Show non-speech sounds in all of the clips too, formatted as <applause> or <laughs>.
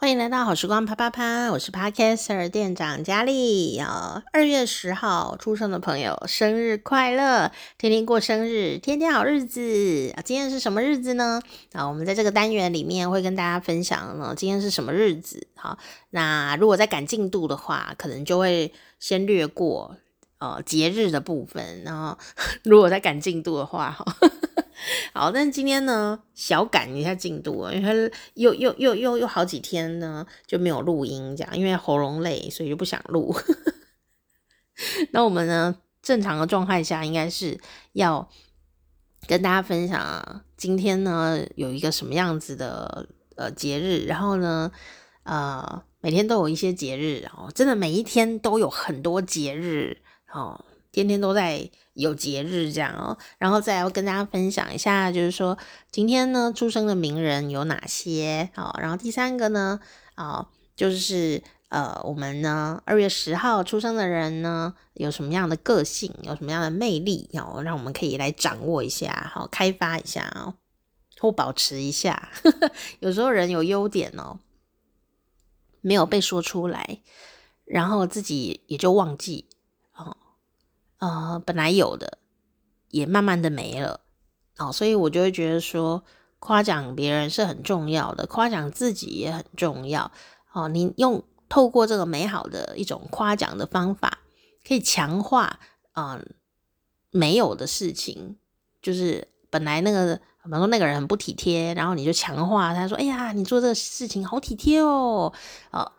欢迎来到好时光啪啪啪，我是 Podcaster 店长佳丽。啊，二月十号出生的朋友，生日快乐！天天过生日，天天好日子啊！今天是什么日子呢？啊，我们在这个单元里面会跟大家分享呢，今天是什么日子？好，那如果在赶进度的话，可能就会先略过呃节日的部分。然后 <laughs> 如果在赶进度的话，哈。<laughs> 好，但是今天呢，小赶一下进度啊，因为又又又又又好几天呢就没有录音，这样，因为喉咙累，所以就不想录。<laughs> 那我们呢，正常的状态下，应该是要跟大家分享啊，今天呢有一个什么样子的呃节日，然后呢，呃，每天都有一些节日，哦，真的每一天都有很多节日，哦。天天都在有节日这样哦，然后再要跟大家分享一下，就是说今天呢出生的名人有哪些哦，然后第三个呢啊，就是呃我们呢二月十号出生的人呢有什么样的个性，有什么样的魅力哦，让我们可以来掌握一下，好开发一下哦，或保持一下。<laughs> 有时候人有优点哦，没有被说出来，然后自己也就忘记。呃，本来有的，也慢慢的没了，哦，所以我就会觉得说，夸奖别人是很重要的，夸奖自己也很重要，哦，你用透过这个美好的一种夸奖的方法，可以强化，嗯、没有的事情，就是本来那个，比方说那个人很不体贴，然后你就强化他说，哎呀，你做这个事情好体贴哦，哦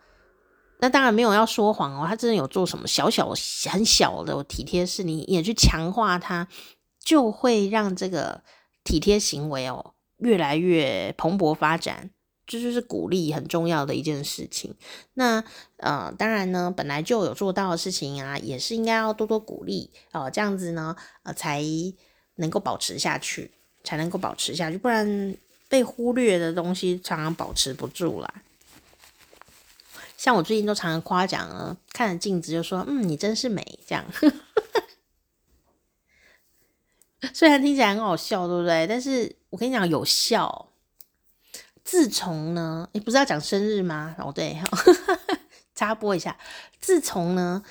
那当然没有要说谎哦，他真的有做什么小小很小的体贴事，你也去强化他，就会让这个体贴行为哦越来越蓬勃发展，这就是鼓励很重要的一件事情。那呃，当然呢，本来就有做到的事情啊，也是应该要多多鼓励哦，这样子呢，呃，才能够保持下去，才能够保持下去，不然被忽略的东西常常保持不住啦。像我最近都常常夸奖了，看着镜子就说：“嗯，你真是美。”这样，<laughs> 虽然听起来很好笑，对不对？但是我跟你讲，有效。自从呢，你不是要讲生日吗？哦，对，<laughs> 插播一下。自从呢，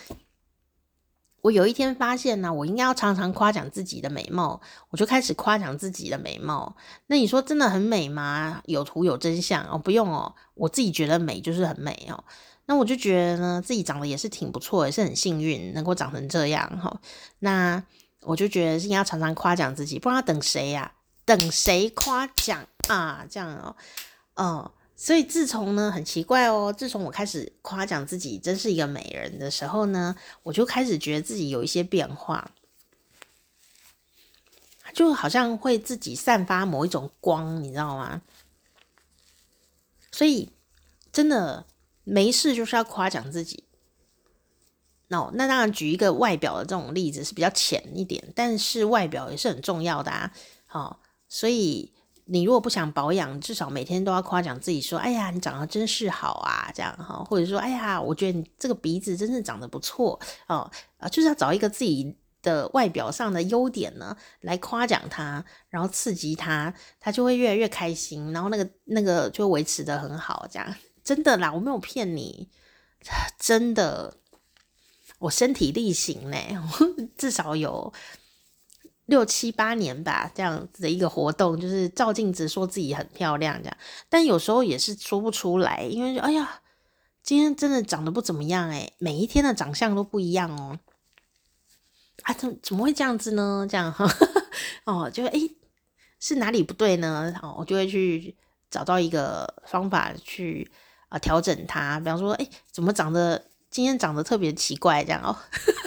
我有一天发现呢，我应该要常常夸奖自己的美貌，我就开始夸奖自己的美貌。那你说真的很美吗？有图有真相哦，不用哦。我自己觉得美就是很美哦，那我就觉得呢，自己长得也是挺不错，也是很幸运能够长成这样哈。那我就觉得是应该常常夸奖自己，不知道等谁呀？等谁夸奖啊？这样哦，哦，所以自从呢，很奇怪哦，自从我开始夸奖自己真是一个美人的时候呢，我就开始觉得自己有一些变化，就好像会自己散发某一种光，你知道吗？所以，真的没事就是要夸奖自己。那、那当然举一个外表的这种例子是比较浅一点，但是外表也是很重要的啊。好、所以你如果不想保养，至少每天都要夸奖自己说：“哎呀，你长得真是好啊！”这样哈，或者说：“哎呀，我觉得你这个鼻子真是长得不错哦。”啊，就是要找一个自己。的外表上的优点呢，来夸奖他，然后刺激他，他就会越来越开心，然后那个那个就维持得很好，这样真的啦，我没有骗你，真的，我身体力行呢，<laughs> 至少有六七八年吧，这样子的一个活动，就是照镜子说自己很漂亮这样，但有时候也是说不出来，因为哎呀，今天真的长得不怎么样诶，每一天的长相都不一样哦。啊，怎怎么会这样子呢？这样哈，哦，就哎，是哪里不对呢？哦，我就会去找到一个方法去啊调整它。比方说，哎，怎么长得今天长得特别奇怪？这样哦，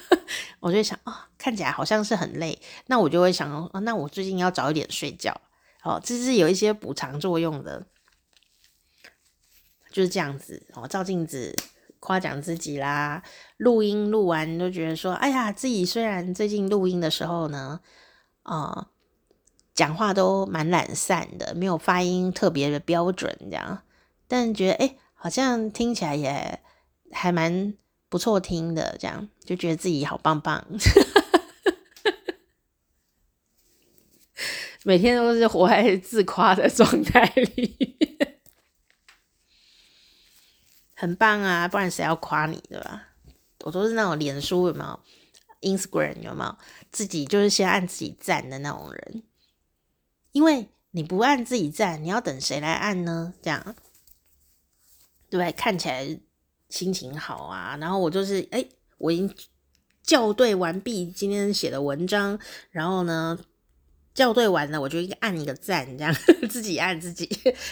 <laughs> 我就想，哦，看起来好像是很累。那我就会想，哦，那我最近要早一点睡觉。哦，这是有一些补偿作用的，就是这样子。哦，照镜子。夸奖自己啦，录音录完就觉得说，哎呀，自己虽然最近录音的时候呢，呃，讲话都蛮懒散的，没有发音特别的标准这样，但觉得哎、好像听起来也还蛮不错听的，这样就觉得自己好棒棒，<laughs> 每天都是活在自夸的状态里。<laughs> 很棒啊，不然谁要夸你，对吧？我都是那种脸书有没有，Instagram 有没有，自己就是先按自己赞的那种人，因为你不按自己赞，你要等谁来按呢？这样，对？看起来心情好啊，然后我就是哎、我已经校对完毕今天写的文章，然后呢。校对完了，我就按一个赞，这样 <laughs> 自己按自己，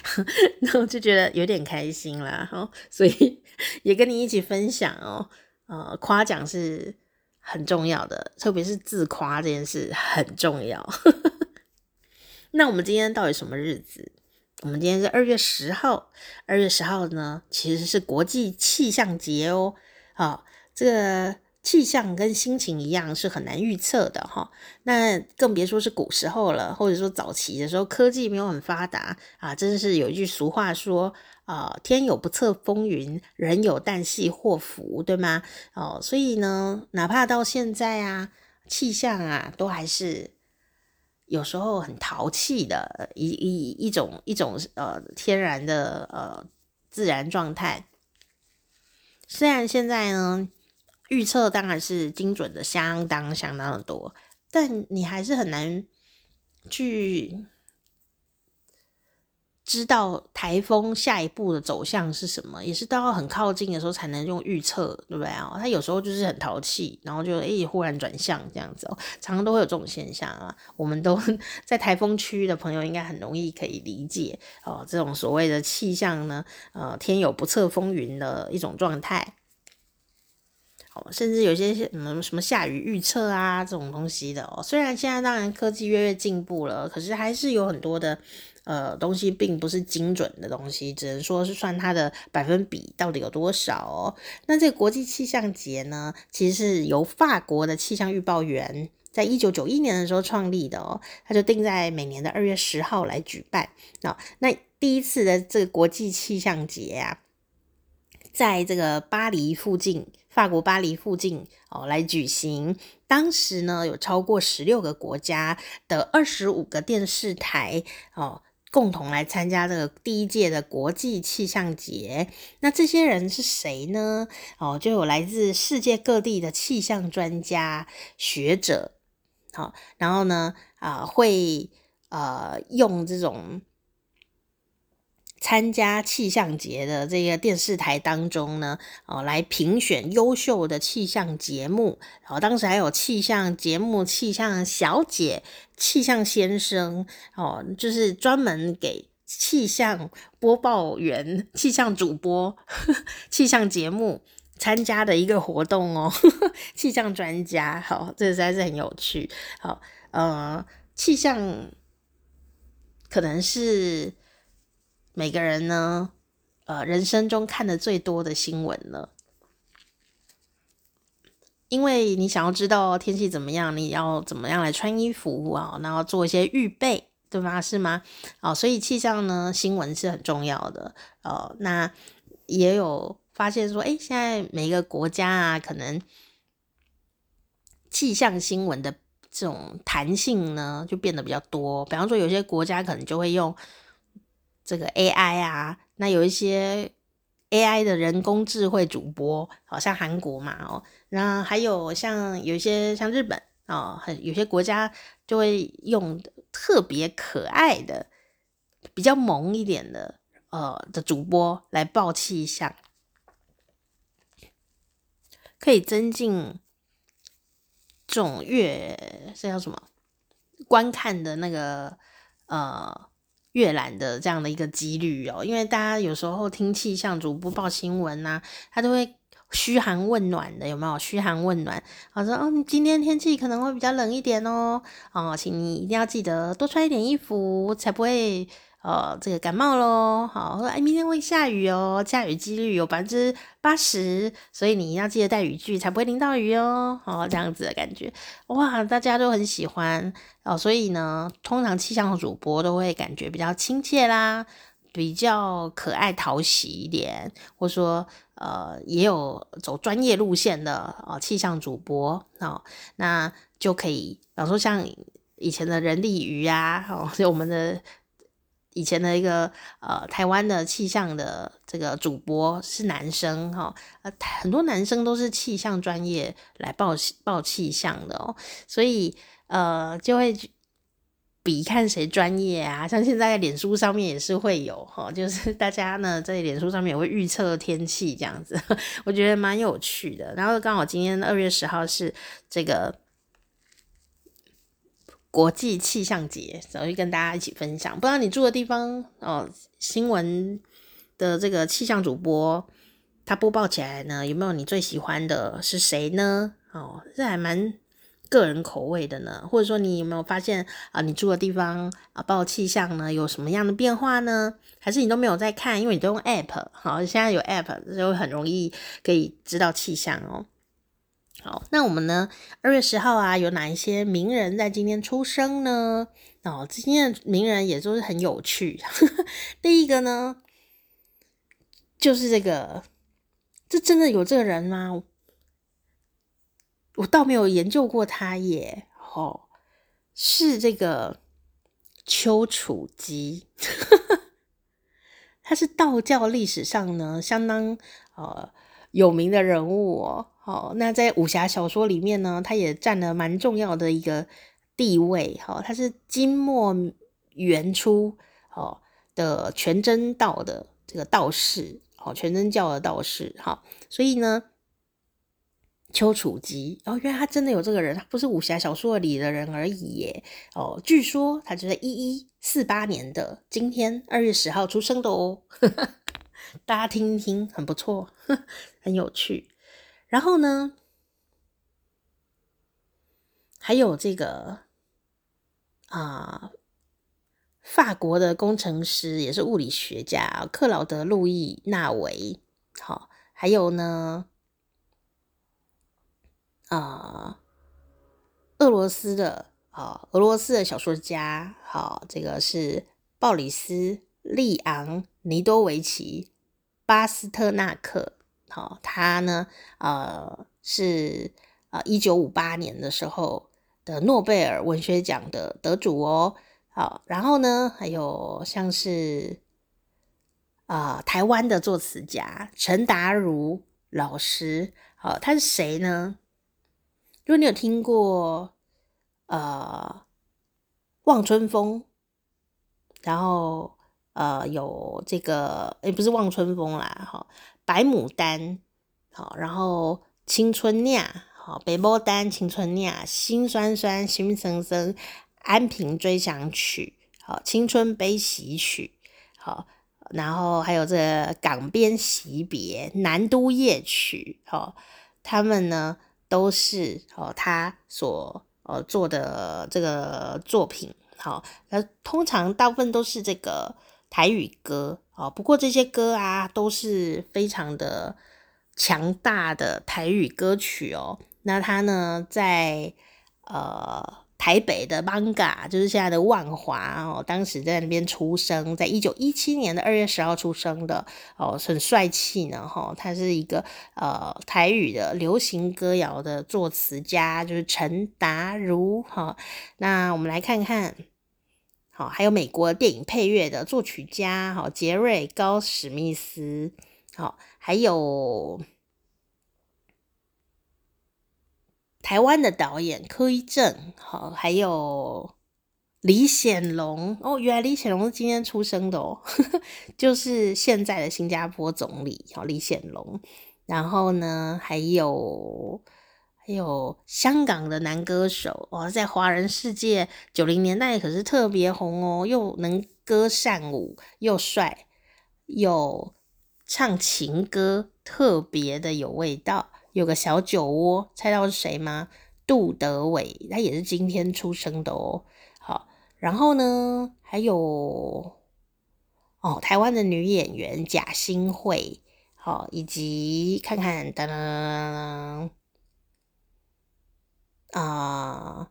<laughs> 然后就觉得有点开心啦。哈，所以也跟你一起分享哦。呃，夸奖是很重要的，特别是自夸这件事很重要。<laughs> 那我们今天到底什么日子？我们今天是二月十号，二月十号呢，其实是国际气象节哦。好，这个。气象跟心情一样是很难预测的哈，那更别说是古时候了，或者说早期的时候，科技没有很发达啊，真是有一句俗话说啊，天有不测风云，人有旦夕祸福，对吗？哦，所以呢，哪怕到现在啊，气象啊，都还是有时候很淘气的一一一种一种呃天然的呃自然状态，虽然现在呢。预测当然是精准的，相当相当的多，但你还是很难去知道台风下一步的走向是什么，也是到很靠近的时候才能用预测，对不对啊？它有时候就是很淘气，然后就诶、忽然转向这样子哦，常常都会有这种现象啊。我们都 <laughs> 在台风区的朋友应该很容易可以理解哦，这种所谓的气象呢，呃，天有不测风云的一种状态。甚至有些什么什么下雨预测啊这种东西的哦，虽然现在当然科技越越进步了，可是还是有很多的呃东西并不是精准的东西，只能说是算它的百分比到底有多少哦。那这个国际气象节呢，其实是由法国的气象预报员在一九九一年的时候创立的哦，他就定在每年的二月十号来举办。那，那第一次的这个国际气象节啊，在这个巴黎附近。法国巴黎附近哦来举行，当时呢有超过十六个国家的二十五个电视台哦共同来参加这个第一届的国际气象节。那这些人是谁呢？哦，就有来自世界各地的气象专家学者，好、然后呢啊、呃、会呃用这种。参加气象节的这个电视台当中呢，哦，来评选优秀的气象节目。然后当时还有气象节目、气象小姐、气象先生，哦，就是专门给气象播报员、<laughs> 气象主播、呵 <laughs> 气象节目参加的一个活动哦。呵 <laughs> 呵气象专家，好，这实在是很有趣。好，呃，气象可能是。每个人呢，呃，人生中看的最多的新闻了，因为你想要知道天气怎么样，你要怎么样来穿衣服啊，然后做一些预备，对吧？是吗？哦，所以气象呢，新闻是很重要的。哦，那也有发现说，哎，现在每一个国家啊，可能气象新闻的这种弹性呢，就变得比较多。比方说，有些国家可能就会用。这个 AI 啊，那有一些 AI 的人工智慧主播，好像韩国嘛，哦，那还有像有一些像日本哦，很有些国家就会用特别可爱的、比较萌一点的呃的主播来报气象，可以增进这种阅这叫什么观看的那个呃。阅览的这样的一个几率哦，因为大家有时候听气象主播报新闻呐、啊，他都会嘘寒问暖的，有没有？嘘寒问暖，好说哦，今天天气可能会比较冷一点哦，哦，请你一定要记得多穿一点衣服，才不会。呃，这个感冒咯，好，哎，明天会下雨哦，下雨几率有百分之八十，所以你要记得带雨具，才不会淋到雨哦。好，这样子的感觉，哇，大家都很喜欢哦。所以呢，通常气象主播都会感觉比较亲切啦，比较可爱讨喜一点，或说呃，也有走专业路线的哦，气象主播哦，那就可以，比方说像以前的人力鱼啊，哦，就我们的。以前的一个呃台湾的气象的这个主播是男生哈，呃很多男生都是气象专业来报报气象的哦，所以呃就会比看谁专业啊，像现在脸书上面也是会有哈，就是大家呢在脸书上面也会预测天气这样子，<laughs> 我觉得蛮有趣的。然后刚好今天二月十号是这个。国际气象节，然后就跟大家一起分享。不知道你住的地方哦，新闻的这个气象主播，他播报起来呢，有没有你最喜欢的是谁呢？哦，这还蛮个人口味的呢。或者说，你有没有发现啊，你住的地方啊，报气象呢有什么样的变化呢？还是你都没有在看，因为你都用 App，好，现在有 App 就很容易可以知道气象哦。好，那我们呢？二月十号啊，有哪一些名人在今天出生呢？哦，今天的名人也都是很有趣。<laughs> 第一个呢，就是这个，这真的有这个人吗？我倒没有研究过他耶。哦，是这个丘处机，<laughs> 他是道教历史上呢相当呃有名的人物哦。好，那在武侠小说里面呢，他也占了蛮重要的一个地位。好，他是金末元初哦的全真道的这个道士，哦，全真教的道士。哈，所以呢，丘处机哦，原来他真的有这个人，他不是武侠小说里的人而已耶。哦，据说他就是一一四八年的今天二月十号出生的哦。大家听一听，很不错，<laughs> 很有趣。然后呢，还有这个啊、法国的工程师也是物理学家克劳德·路易·纳维。好，还有呢，啊、俄罗斯的啊，俄罗斯的小说家，好，这个是鲍里斯·利昂尼多维奇·巴斯特纳克。好，他呢，呃，是啊，一九五八年的时候的诺贝尔文学奖的得主哦。好，然后呢，还有像是啊、台湾的作词家陈达如老师，好，他是谁呢？如果你有听过呃《望春风》，然后呃有这个，诶，不是《望春风》啦，哈。白牡丹，好，然后青春酿，好，北牡丹，青春酿，心酸酸，心森森，安平追想曲，好，青春悲喜曲，好，然后还有这港边惜别，南都夜曲，好，他们呢都是哦他所呃做的这个作品，好，那通常大部分都是这个台语歌。哦，不过这些歌啊都是非常的强大的台语歌曲哦。那他呢，在呃台北的 Banga，，就是现在的万华哦，当时在那边出生，在一九一七年的二月十号出生的哦，很帅气呢哈、哦。他是一个呃台语的流行歌谣的作词家，就是陈达如哈、哦。那我们来看看。好，还有美国电影配乐的作曲家，好，杰瑞高史密斯，好，还有台湾的导演柯一正，好，还有李显龙，哦，原来李显龙是今天出生的哦，<laughs> 就是现在的新加坡总理，好，李显龙，然后呢，还有。还有香港的男歌手哦，在华人世界九零年代可是特别红哦，又能歌善舞，又帅，又唱情歌，特别的有味道。有个小酒窝，猜到是谁吗？杜德伟，他也是今天出生的哦。好，然后呢，还有哦，台湾的女演员贾新慧，好，以及看看噔噔噔噔。啊、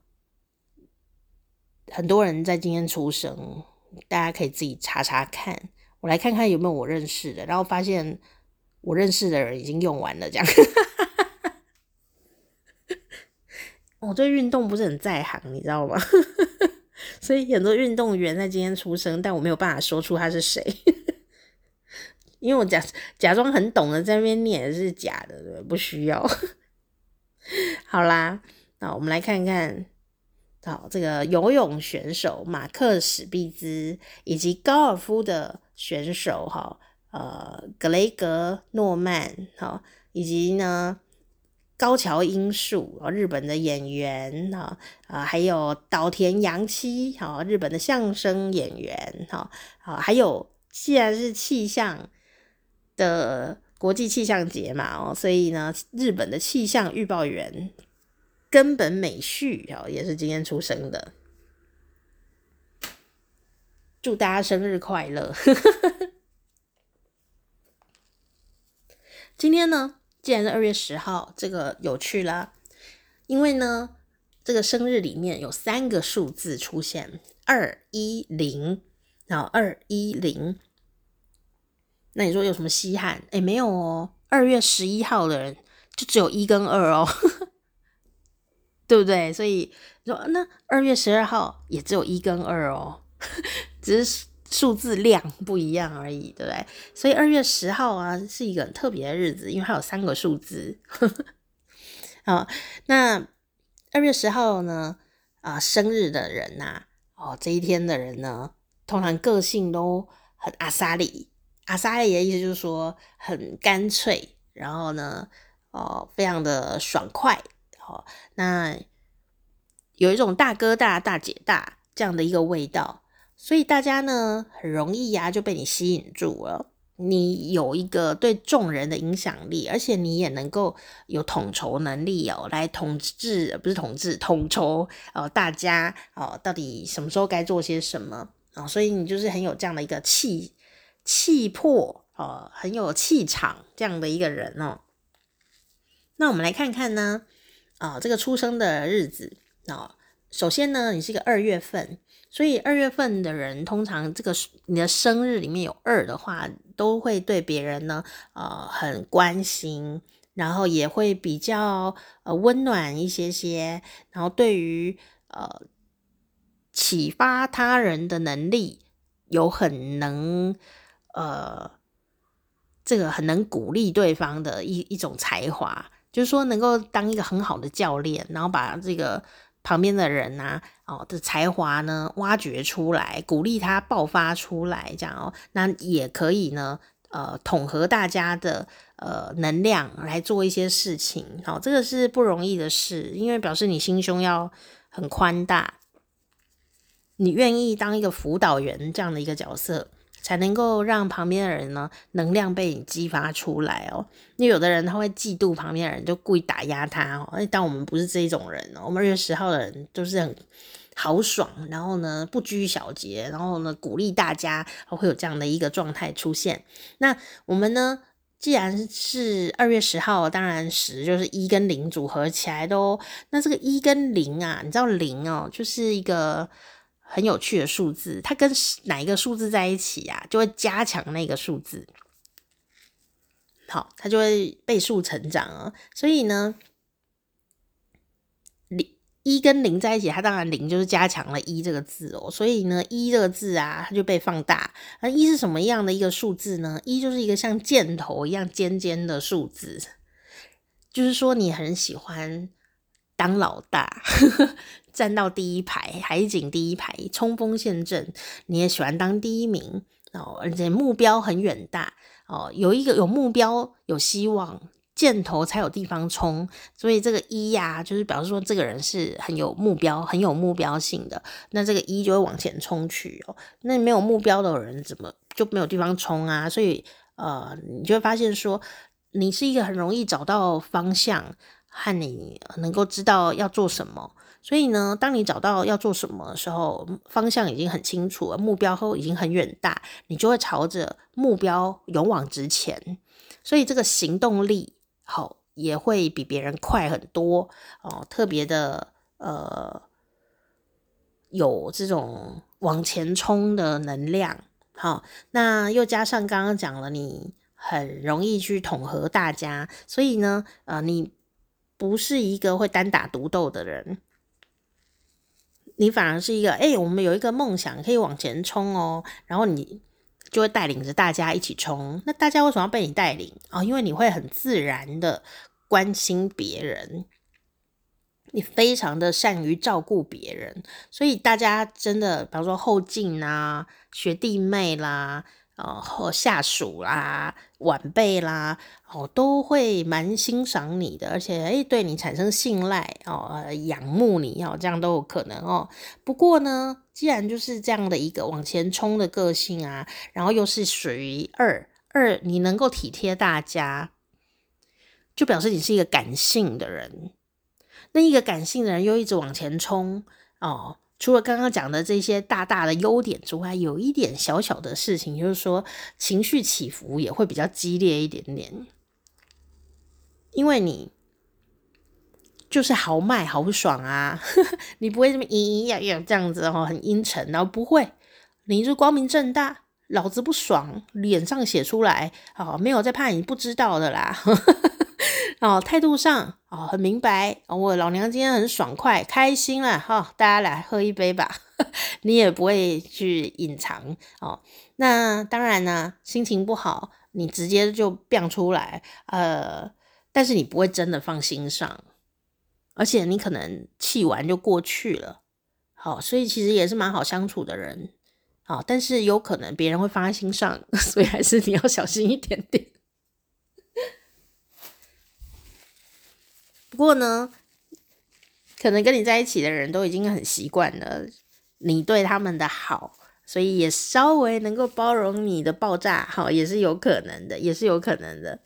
很多人在今天出生，大家可以自己查查看。我来看看有没有我认识的，然后发现我认识的人已经用完了，这样。<laughs> 我对运动不是很在行，你知道吗？<laughs> 所以很多运动员在今天出生，但我没有办法说出他是谁，因为我假假装很懂的在那边念是假的，不需要。<laughs> 好啦，那我们来看看，好，这个游泳选手马克史毕兹以及高尔夫的选手哈，呃，格雷格诺曼，哈，以及呢。高桥英树啊，日本的演员哈，啊，还有岛田洋七，哈，日本的相声演员，哈，啊，还有既然是气象的国际气象节嘛，哦，所以呢，日本的气象预报员根本美旭，哦，也是今天出生的，祝大家生日快乐！<laughs> 今天呢？既然是二月十号，这个有趣啦，因为呢，这个生日里面有三个数字出现，二一零，然后二一零，那你说有什么稀罕？诶，没有哦，二月十一号的人就只有一跟二哦，对不对？所以说那二月十二号也只有一跟二哦，<laughs> 只是。数字量不一样而已，对不对？所以二月十号啊是一个很特别的日子，因为它有三个数字。好，<laughs> 那二月十号呢？啊，生日的人呐、哦，这一天的人呢，通常个性都很阿萨里。阿萨里的意思就是说很干脆，然后呢，哦，非常的爽快。那有一种大哥大、大姐大这样的一个味道。所以大家呢，很容易呀、就被你吸引住了。你有一个对众人的影响力，而且你也能够有统筹能力哦，来统治，不是统治，统筹哦，大家哦，到底什么时候该做些什么啊、哦？所以你就是很有这样的一个气气魄哦，很有气场这样的一个人哦。那我们来看看呢，啊、这个出生的日子啊、首先呢，你是一个二月份。所以二月份的人，通常这个你的生日里面有二的话，都会对别人呢，呃，很关心，然后也会比较呃温暖一些些，然后对于呃启发他人的能力有很能呃这个很能鼓励对方的一一种才华，就是说能够当一个很好的教练，然后把这个。旁边的人呐、啊，哦的才华呢，挖掘出来，鼓励他爆发出来，这样哦，那也可以呢，呃，统合大家的呃能量来做一些事情，好、哦，这个是不容易的事，因为表示你心胸要很宽大，你愿意当一个辅导员这样的一个角色。才能够让旁边的人呢，能量被你激发出来哦。那有的人他会嫉妒旁边的人，就故意打压他哦。但我们不是这种人哦，我们二月十号的人都是很豪爽，然后呢不拘小节，然后呢鼓励大家，会有这样的一个状态出现。那我们呢，既然是二月十号，当然十就是一跟零组合起来的哦。那这个一跟零啊，你知道零哦，就是一个。很有趣的数字，它跟哪一个数字在一起啊，就会加强那个数字。好，它就会倍数成长啊。所以呢，零一跟零在一起，它当然零就是加强了一这个字哦。所以呢，一这个字啊，它就被放大。那一是什么样的一个数字呢？一就是一个像箭头一样尖尖的数字，就是说你很喜欢当老大。站到第一排，海景第一排，冲锋陷阵，你也喜欢当第一名哦，而且目标很远大哦，有一个有目标，有希望，箭头才有地方冲，所以这个一呀、就是表示说这个人是很有目标，很有目标性的，那这个一就会往前冲去哦。那没有目标的人怎么就没有地方冲啊？所以呃，你就会发现说，你是一个很容易找到方向，和你能够知道要做什么。所以呢，当你找到要做什么的时候，方向已经很清楚了，目标后已经很远大，你就会朝着目标勇往直前。所以这个行动力好也会比别人快很多哦，特别的呃有这种往前冲的能量。好，那又加上刚刚讲了，你很容易去统合大家，所以呢，呃，你不是一个会单打独斗的人。你反而是一个，哎、我们有一个梦想可以往前冲哦，然后你就会带领着大家一起冲。那大家为什么要被你带领啊、因为你会很自然的关心别人，你非常的善于照顾别人，所以大家真的，比方说后进啊、学弟妹啦。呃，或下属啦、晚辈啦，哦，都会蛮欣赏你的，而且诶，对你产生信赖哦，仰慕你哦，这样都有可能哦。不过呢，既然就是这样的一个往前冲的个性啊，然后又是属于二二，你能够体贴大家，就表示你是一个感性的人。那一个感性的人又一直往前冲哦。除了刚刚讲的这些大大的优点之外，有一点小小的事情，就是说情绪起伏也会比较激烈一点点，因为你就是豪迈豪爽啊，<laughs> 你不会这么咿咿呀呀这样子哦，很阴沉，然后不会，你就光明正大，老子不爽，脸上写出来，哦，没有在怕你不知道的啦。<laughs> 哦，态度上哦很明白，我老娘今天很爽快，开心了哈，大家来喝一杯吧，<laughs> 你也不会去隐藏哦。那当然呢，心情不好，你直接就变出来，呃，但是你不会真的放心上，而且你可能气完就过去了，好，哦，所以其实也是蛮好相处的人，好，哦，但是有可能别人会放在心上，<laughs> 所以还是你要小心一点点。不过呢，可能跟你在一起的人都已经很习惯了你对他们的好，所以也稍微能够包容你的爆炸，好，也是有可能的，也是有可能的。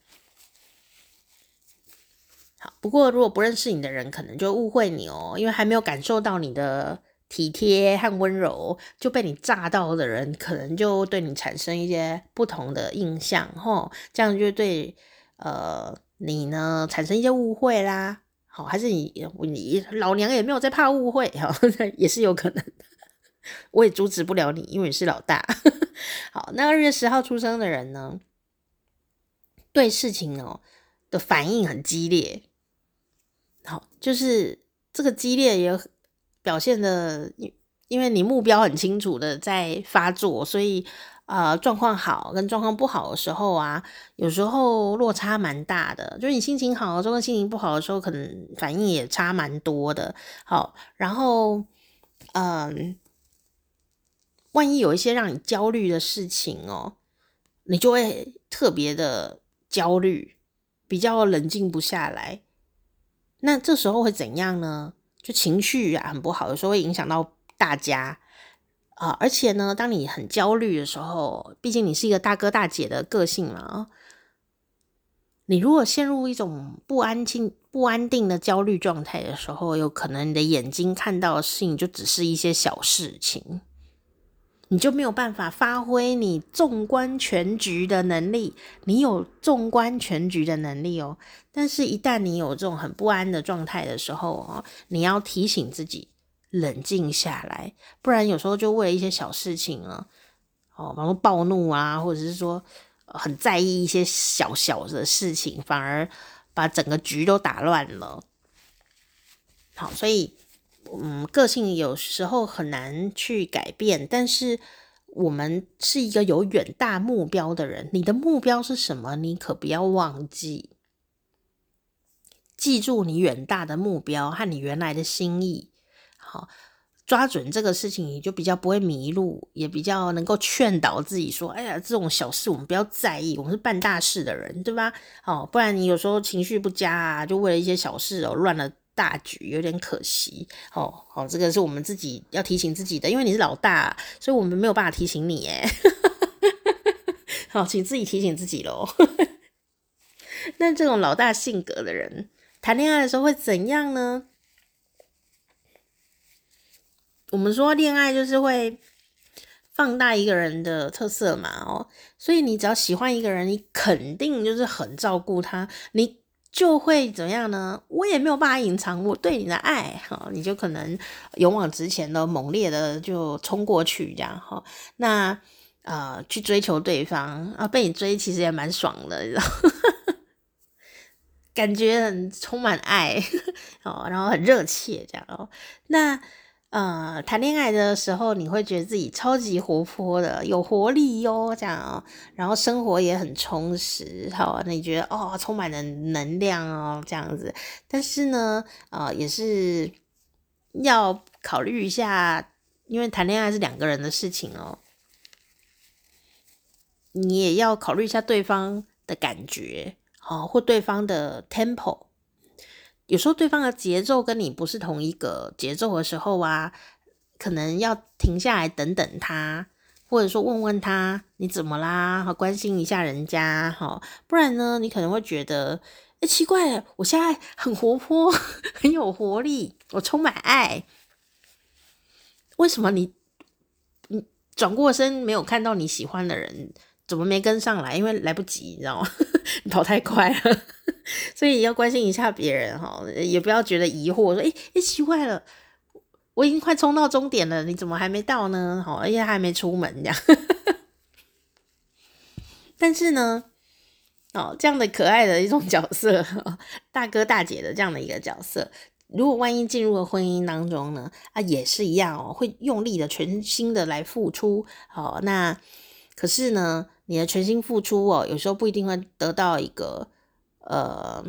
好，不过如果不认识你的人，可能就误会你哦，因为还没有感受到你的体贴和温柔，就被你炸到的人，可能就对你产生一些不同的印象，吼，这样就对，呃。你呢，产生一些误会啦，好，还是你你老娘也没有在怕误会，哈，<laughs> 也是有可能的，<laughs> 我也阻止不了你，因为你是老大。<laughs> 好，那二月十号出生的人呢，对事情哦的反应很激烈，好，就是这个激烈也表现的，因为你目标很清楚的在发作，所以。呃，状况好跟状况不好的时候啊，有时候落差蛮大的。就是你心情好的时候跟心情不好的时候，可能反应也差蛮多的。好，然后，嗯，万一有一些让你焦虑的事情哦，你就会特别的焦虑，比较冷静不下来。那这时候会怎样呢？就情绪啊很不好，有时候会影响到大家。啊，而且呢，当你很焦虑的时候，毕竟你是一个大哥大姐的个性嘛，你如果陷入一种不安静、不安定的焦虑状态的时候，有可能你的眼睛看到的事情就只是一些小事情，你就没有办法发挥你纵观全局的能力。你有纵观全局的能力哦，但是一旦你有这种很不安的状态的时候哦，你要提醒自己。冷静下来，不然有时候就为了一些小事情啊，哦，比如暴怒啊，或者是说很在意一些小小的事情，反而把整个局都打乱了。好，所以嗯，个性有时候很难去改变，但是我们是一个有远大目标的人，你的目标是什么？你可不要忘记，记住你远大的目标和你原来的心意。好，抓准这个事情，你就比较不会迷路，也比较能够劝导自己说：“哎呀，这种小事我们不要在意，我们是办大事的人，对吧？”哦，不然你有时候情绪不佳啊，就为了一些小事哦，乱了大局，有点可惜。好好，这个是我们自己要提醒自己的，因为你是老大，所以我们没有办法提醒你。哎，<laughs> 好，请自己提醒自己喽。<laughs> 那这种老大性格的人，谈恋爱的时候会怎样呢？我们说恋爱就是会放大一个人的特色嘛，哦，所以你只要喜欢一个人，你肯定就是很照顾他，你就会怎样呢？我也没有办法隐藏我对你的爱，哈，你就可能勇往直前的、猛烈的就冲过去，这样哈。那呃，去追求对方啊，被你追其实也蛮爽的，你知道，感觉很充满爱 <laughs> 哦，然后很热切这样哦，那。呃，谈恋爱的时候，你会觉得自己超级活泼的，有活力哟，这样哦，然后生活也很充实，好，你觉得哦，充满了能量哦，这样子。但是呢，呃，也是要考虑一下，因为谈恋爱是两个人的事情哦，你也要考虑一下对方的感觉，好，或对方的 tempo。有时候对方的节奏跟你不是同一个节奏的时候啊，可能要停下来等等他，或者说问问他你怎么啦，好，关心一下人家，哈，不然呢，你可能会觉得，哎，奇怪，我现在很活泼，<laughs> 很有活力，我充满爱，为什么你你转过身没有看到你喜欢的人？怎么没跟上来？因为来不及，你知道吗？<laughs> 你跑太快了，<laughs> 所以要关心一下别人哈，也不要觉得疑惑，说诶诶，奇怪了，我已经快冲到终点了，你怎么还没到呢？好，而且还没出门这样。<laughs> 但是呢，哦，这样的可爱的一种角色，大哥大姐的这样的一个角色，如果万一进入了婚姻当中呢，啊，也是一样哦，会用力的、全心的来付出。好，那可是呢，你的全心付出哦，有时候不一定会得到一个呃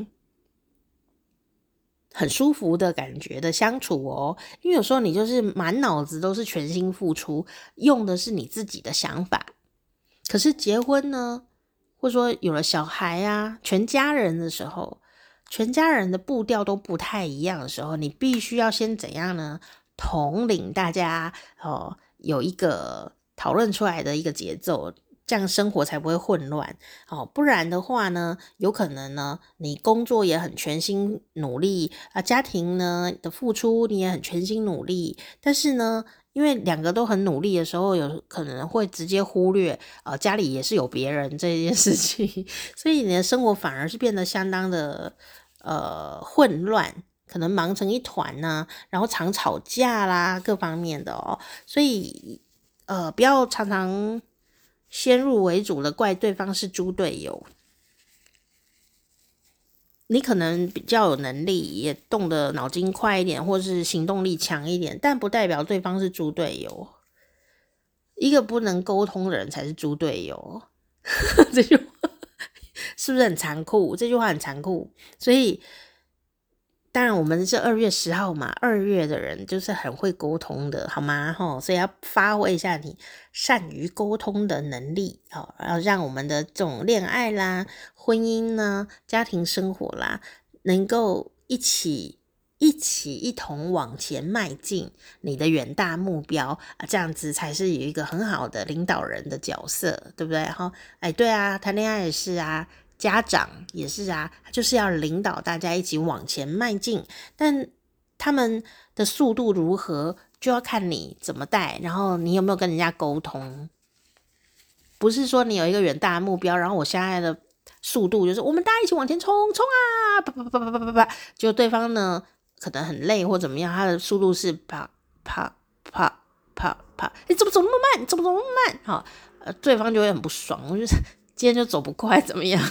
很舒服的感觉的相处哦，因为有时候你就是满脑子都是全心付出，用的是你自己的想法。可是结婚呢，或者说有了小孩啊，全家人的时候，全家人的步调都不太一样的时候，你必须要先怎样呢？统领大家哦，有一个讨论出来的一个节奏。这样生活才不会混乱，哦，不然的话呢，有可能呢，你工作也很全心努力啊，家庭呢的付出你也很全心努力，但是呢，因为两个都很努力的时候，有可能会直接忽略啊，家里也是有别人这件事情，<laughs> 所以你的生活反而是变得相当的呃混乱，可能忙成一团呢，然后常吵架啦，各方面的哦，所以呃，不要常常。先入为主的怪对方是猪队友，你可能比较有能力，也动得脑筋快一点，或是行动力强一点，但不代表对方是猪队友。一个不能沟通的人才是猪队友，<laughs> 这句话 <laughs> 是不是很残酷？这句话很残酷，所以。当然，我们是二月十号嘛，二月的人就是很会沟通的，好吗？吼，所以要发挥一下你善于沟通的能力，好，然后让我们的这种恋爱啦、婚姻呢、家庭生活啦，能够一起、一起、一同往前迈进你的远大目标啊，这样子才是有一个很好的领导人的角色，对不对？哈，哎，对啊，谈恋爱也是啊。家长也是啊，就是要领导大家一起往前迈进，但他们的速度如何，就要看你怎么带，然后你有没有跟人家沟通。不是说你有一个远大的目标，然后我现在的速度就是我们大家一起往前冲冲啊，啪啪啪啪啪啪啪，就对方呢可能很累或怎么样，他的速度是啪啪啪啪啪，你怎么走那么慢？怎么走那么慢？好，呃，对方就会很不爽，我就是。今天就走不快，怎么样？<laughs>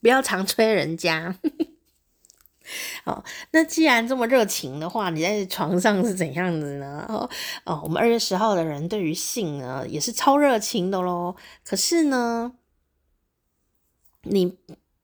不要常催人家。<laughs> 好，那既然这么热情的话，你在床上是怎样子呢？哦哦，我们二月十号的人对于性呢也是超热情的喽。可是呢，你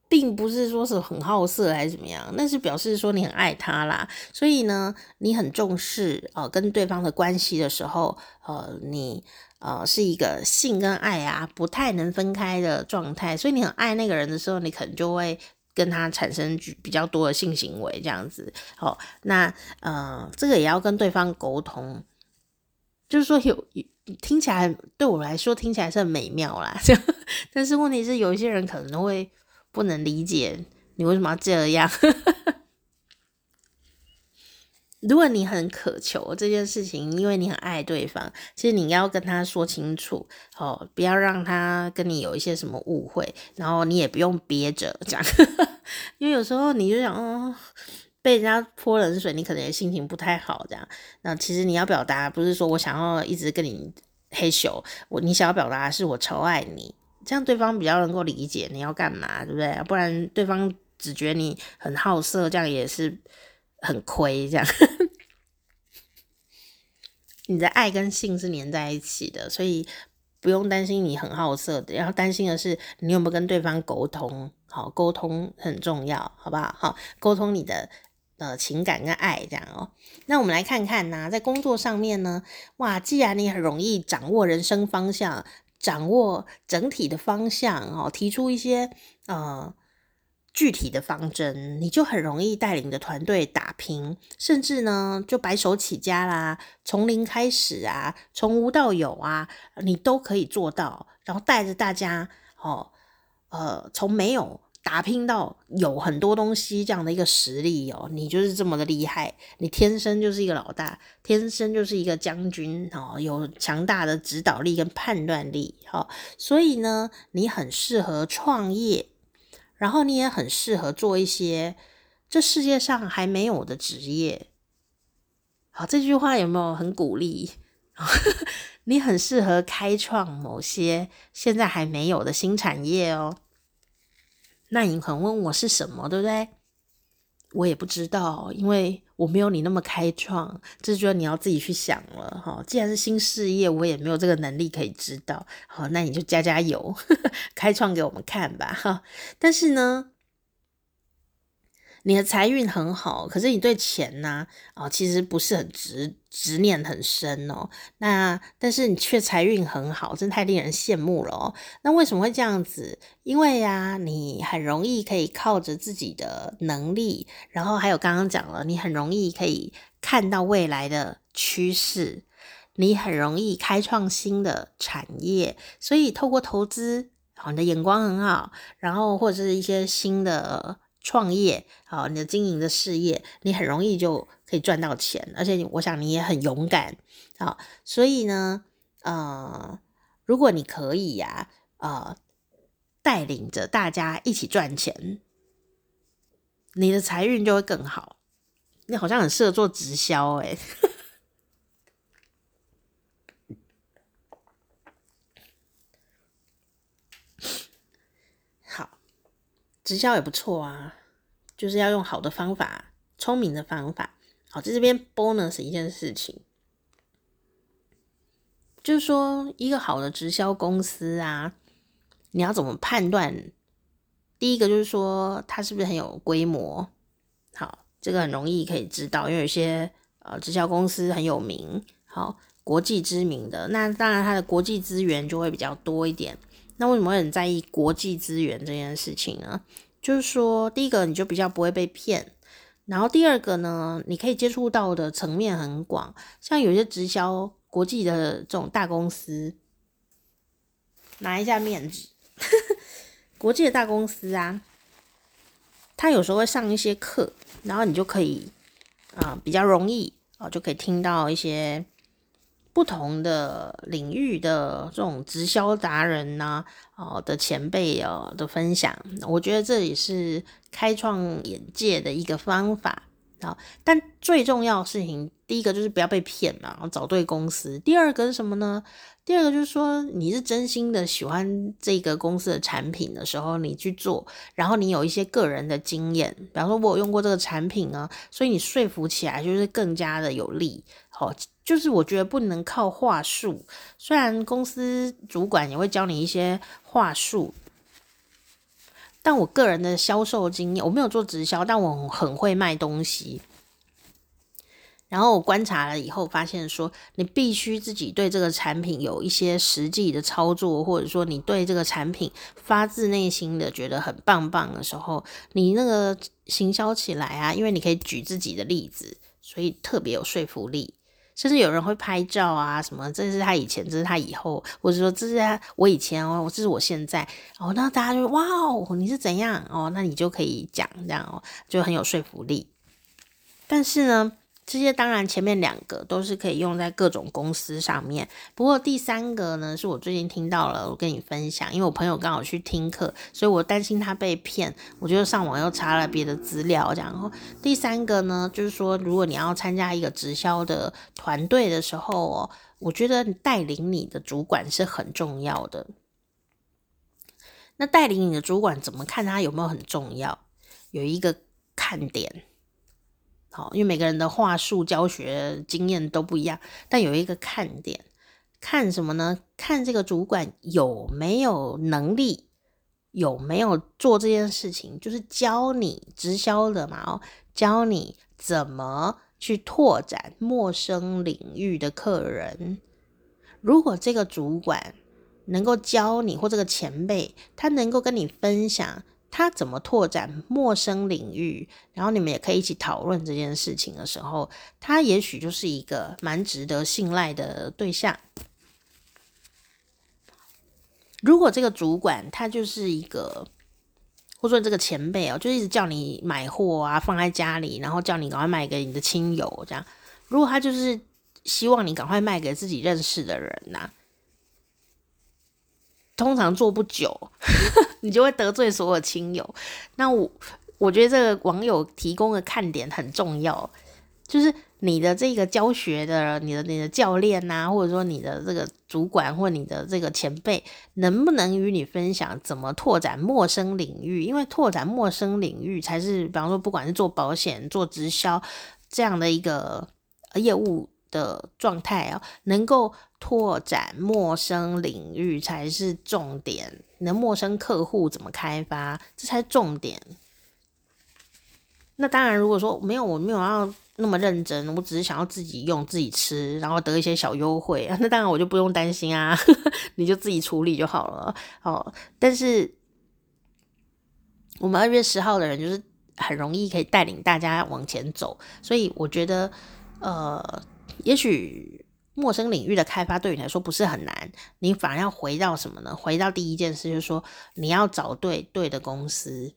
并不是说是很好色还是怎么样，那是表示说你很爱他啦。所以呢，你很重视呃跟对方的关系的时候，呃，你。呃，是一个性跟爱啊不太能分开的状态，所以你很爱那个人的时候，你可能就会跟他产生比较多的性行为这样子。好，那呃，这个也要跟对方沟通，就是说有听起来对我来说听起来是很美妙啦，这样，但是问题是有一些人可能会不能理解你为什么要这样。如果你很渴求这件事情，因为你很爱对方，其实你要跟他说清楚，哦，不要让他跟你有一些什么误会，然后你也不用憋着这样，<laughs> 因为有时候你就想，哦，被人家泼冷水，你可能也心情不太好这样。那其实你要表达不是说我想要一直跟你嘿咻，我你想要表达是我超爱你，这样对方比较能够理解你要干嘛，对不对？不然对方只觉得你很好色，这样也是。很亏这样，<laughs> 你的爱跟性是黏在一起的，所以不用担心你很好色的，然后担心的是你有没有跟对方沟通。好，沟通很重要，好不好？好，沟通你的呃情感跟爱，这样哦。那我们来看看呢，在工作上面呢，哇，既然你很容易掌握人生方向，掌握整体的方向哦，提出一些呃。具体的方针，你就很容易带领的团队打拼，甚至呢就白手起家啦，从零开始啊，从无到有啊，你都可以做到，然后带着大家哦，呃，从没有打拼到有很多东西这样的一个实力哦，你就是这么的厉害，你天生就是一个老大，天生就是一个将军哦，有强大的指导力跟判断力，好，所以呢，你很适合创业。然后你也很适合做一些这世界上还没有的职业。好，这句话有没有很鼓励？<laughs> 你很适合开创某些现在还没有的新产业哦。那你很问我是什么，对不对？我也不知道，因为我没有你那么开创，这就你要自己去想了哈。既然是新事业，我也没有这个能力可以知道。好，那你就加加油，<laughs> 开创给我们看吧哈。但是呢，你的财运很好，可是你对钱呢？啊，其实不是很执执念很深哦。那但是你却财运很好，真太令人羡慕了哦。那为什么会这样子？因为呀，你很容易可以靠着自己的能力，然后还有刚刚讲了，你很容易可以看到未来的趋势，你很容易开创新的产业，所以透过投资，好，你的眼光很好，然后或者是一些新的。创业，好，你的经营的事业，你很容易就可以赚到钱，而且我想你也很勇敢，好，所以呢，呃，如果你可以呀，呃，带领着大家一起赚钱，你的财运就会更好。你好像很适合做直销，诶。直销也不错啊，就是要用好的方法，聪明的方法。好，在这边 bonus 一件事情，就是说一个好的直销公司啊，你要怎么判断？第一个就是说它是不是很有规模？好，这个很容易可以知道，因为有些呃直销公司很有名，好，国际知名的，那当然它的国际资源就会比较多一点。那为什么很在意国际资源这件事情呢？就是说，第一个你就比较不会被骗，然后第二个呢，你可以接触到的层面很广，像有些直销国际的这种大公司，拿一下面子，<laughs> 国际的大公司啊，他有时候会上一些课，然后你就可以啊、比较容易啊就可以听到一些。不同的领域的这种直销达人呐、哦的前辈哦的分享，我觉得这也是开创眼界的一个方法啊。但最重要的事情，第一个就是不要被骗嘛，找对公司。第二个是什么呢？第二个就是说，你是真心的喜欢这个公司的产品的时候，你去做，然后你有一些个人的经验，比方说我有用过这个产品啊，所以你说服起来就是更加的有利。好。就是我觉得不能靠话术，虽然公司主管也会教你一些话术，但我个人的销售经验，我没有做直销，但我很会卖东西。然后我观察了以后，发现说你必须自己对这个产品有一些实际的操作，或者说你对这个产品发自内心的觉得很棒棒的时候，你那个行销起来啊，因为你可以举自己的例子，所以特别有说服力。甚至有人会拍照啊，什么这是他以前，这是他以后，或者说这是他我以前哦，这是我现在哦，那大家就哇哦，你是怎样哦？那你就可以讲这样哦，就很有说服力。但是呢，这些当然前面两个都是可以用在各种公司上面，不过第三个呢，是我最近听到了，我跟你分享，因为我朋友刚好去听课，所以我担心他被骗，我就上网又查了别的资料，然后第三个呢，就是说如果你要参加一个直销的团队的时候哦，我觉得带领你的主管是很重要的。那带领你的主管怎么看他有没有很重要？有一个看点。好，因为每个人的话术、教学经验都不一样，但有一个看点，看什么呢？看这个主管有没有能力，有没有做这件事情，就是教你直销的嘛，哦，教你怎么去拓展陌生领域的客人。如果这个主管能够教你，或这个前辈他能够跟你分享。他怎么拓展陌生领域，然后你们也可以一起讨论这件事情的时候，他也许就是一个蛮值得信赖的对象。如果这个主管他就是一个，或者说这个前辈哦，就一直叫你买货啊，放在家里，然后叫你赶快卖给你的亲友，这样。如果他就是希望你赶快卖给自己认识的人呐、通常做不久，<laughs> 你就会得罪所有亲友。那我我觉得这个网友提供的看点很重要，就是你的这个教学的，你的你的教练呐、或者说你的这个主管或你的这个前辈，能不能与你分享怎么拓展陌生领域？因为拓展陌生领域才是，比方说不管是做保险、做直销这样的一个业务。的状态啊，能够拓展陌生领域才是重点。你的陌生客户怎么开发，这才是重点。那当然，如果说没有，我没有要那么认真，我只是想要自己用、自己吃，然后得一些小优惠，<laughs> 那当然我就不用担心啊，<laughs> 你就自己处理就好了。<laughs> 哦，但是我们二月十号的人就是很容易可以带领大家往前走，所以我觉得，呃。也许陌生领域的开发对你来说不是很难，你反而要回到什么呢？回到第一件事，就是说你要找对对的公司，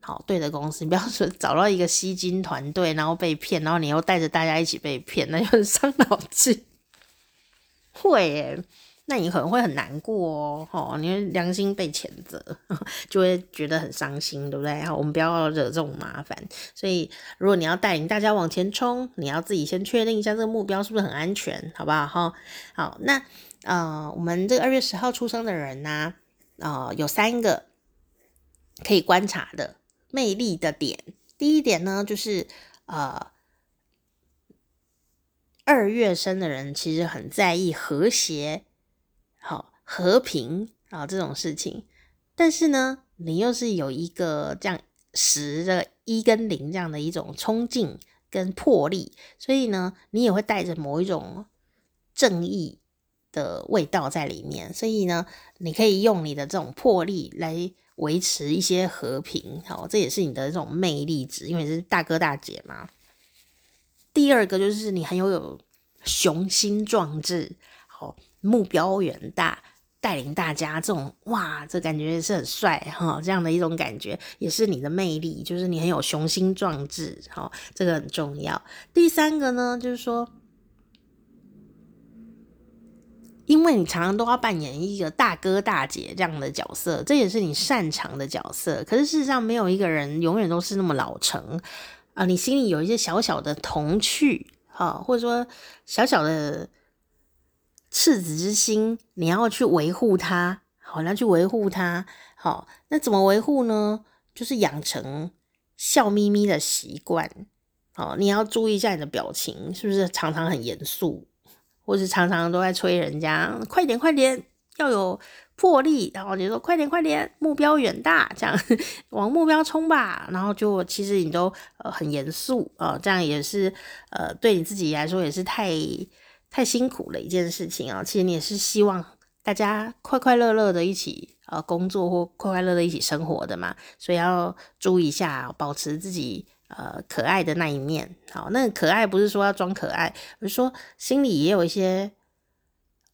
好，对的公司，你不要说找到一个吸金团队，然后被骗，然后你又带着大家一起被骗，那就很伤脑筋。会耶。那你可能会很难过哦，哦，你良心被谴责，<laughs> 就会觉得很伤心，对不对？好，我们不要惹这种麻烦。所以，如果你要带领大家往前冲，你要自己先确定一下这个目标是不是很安全，好不好？哈，好，那呃，我们这个二月十号出生的人呢，呃，有三个可以观察的魅力的点。第一点呢，就是呃，二月生的人其实很在意和谐。和平啊，这种事情，但是呢，你又是有一个这样十的一跟零这样的一种冲劲跟魄力，所以呢，你也会带着某一种正义的味道在里面，所以呢，你可以用你的这种魄力来维持一些和平，好，这也是你的这种魅力值，因为是大哥大姐嘛。第二个就是你很有有雄心壮志，好。目标远大，带领大家，这种哇，这感觉是很帅哈，这样的一种感觉也是你的魅力，就是你很有雄心壮志，哈，这个很重要。第三个呢，就是说，因为你常常都要扮演一个大哥大姐这样的角色，这也是你擅长的角色。可是事实上，没有一个人永远都是那么老成啊，你心里有一些小小的童趣，哈，或者说小小的。赤子之心，你要去维护它，好，你要去维护它，好，那怎么维护呢？就是养成笑眯眯的习惯，好，你要注意一下你的表情，是不是常常很严肃，或是常常都在催人家快点快点，要有魄力，然后你说快点快点，目标远大，这样往目标冲吧，然后就其实你都呃很严肃啊，这样也是呃对你自己来说也是太。太辛苦了一件事情啊！其实你也是希望大家快快乐乐的一起呃工作或快快乐乐一起生活的嘛，所以要注意一下，保持自己呃可爱的那一面。好，那可爱不是说要装可爱，而是说心里也有一些